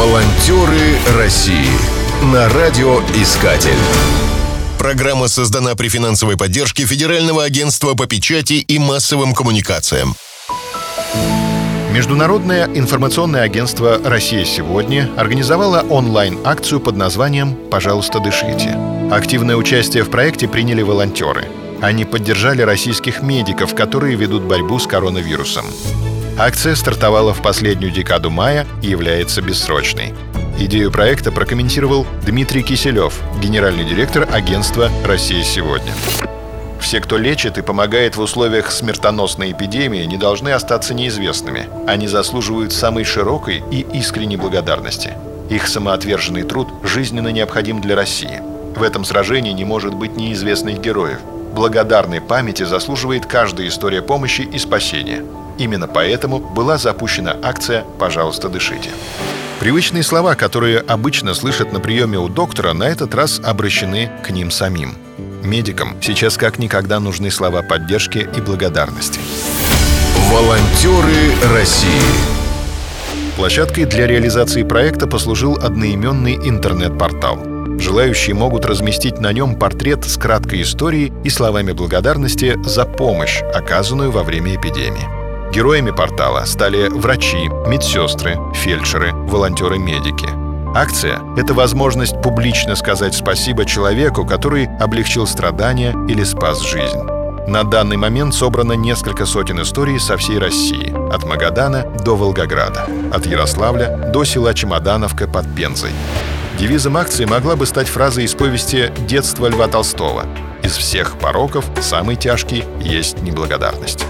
Волонтеры России на радиоискатель. Программа создана при финансовой поддержке Федерального агентства по печати и массовым коммуникациям. Международное информационное агентство «Россия сегодня» организовало онлайн-акцию под названием «Пожалуйста, дышите». Активное участие в проекте приняли волонтеры. Они поддержали российских медиков, которые ведут борьбу с коронавирусом. Акция стартовала в последнюю декаду мая и является бессрочной. Идею проекта прокомментировал Дмитрий Киселев, генеральный директор агентства «Россия сегодня». Все, кто лечит и помогает в условиях смертоносной эпидемии, не должны остаться неизвестными. Они заслуживают самой широкой и искренней благодарности. Их самоотверженный труд жизненно необходим для России. В этом сражении не может быть неизвестных героев. Благодарной памяти заслуживает каждая история помощи и спасения. Именно поэтому была запущена акция «Пожалуйста, дышите». Привычные слова, которые обычно слышат на приеме у доктора, на этот раз обращены к ним самим. Медикам сейчас как никогда нужны слова поддержки и благодарности. Волонтеры России. Площадкой для реализации проекта послужил одноименный интернет-портал. Желающие могут разместить на нем портрет с краткой историей и словами благодарности за помощь, оказанную во время эпидемии. Героями портала стали врачи, медсестры, фельдшеры, волонтеры-медики. Акция — это возможность публично сказать спасибо человеку, который облегчил страдания или спас жизнь. На данный момент собрано несколько сотен историй со всей России, от Магадана до Волгограда, от Ярославля до села Чемодановка под Пензой. Девизом акции могла бы стать фраза из повести «Детство Льва Толстого». «Из всех пороков самый тяжкий есть неблагодарность».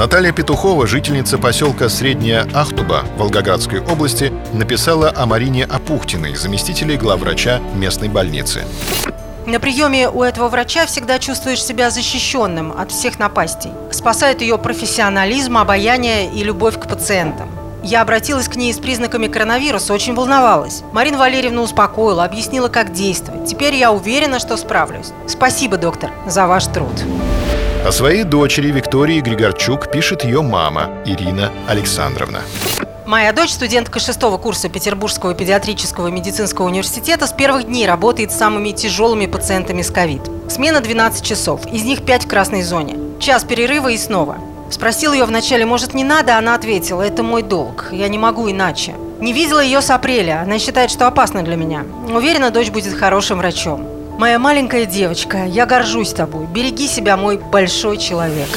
Наталья Петухова, жительница поселка Средняя Ахтуба Волгоградской области, написала о Марине Апухтиной, заместителе главврача местной больницы. На приеме у этого врача всегда чувствуешь себя защищенным от всех напастей. Спасает ее профессионализм, обаяние и любовь к пациентам. Я обратилась к ней с признаками коронавируса, очень волновалась. Марина Валерьевна успокоила, объяснила, как действовать. Теперь я уверена, что справлюсь. Спасибо, доктор, за ваш труд. О своей дочери Виктории Григорчук пишет ее мама Ирина Александровна. Моя дочь, студентка шестого курса Петербургского педиатрического медицинского университета, с первых дней работает с самыми тяжелыми пациентами с ковид. Смена 12 часов, из них 5 в красной зоне. Час перерыва и снова. Спросил ее вначале, может, не надо, она ответила, это мой долг, я не могу иначе. Не видела ее с апреля, она считает, что опасно для меня. Уверена, дочь будет хорошим врачом. Моя маленькая девочка, я горжусь тобой. Береги себя, мой большой человек.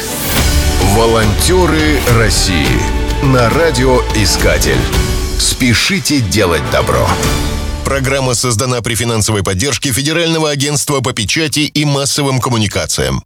Волонтеры России на радиоискатель. Спешите делать добро. Программа создана при финансовой поддержке Федерального агентства по печати и массовым коммуникациям.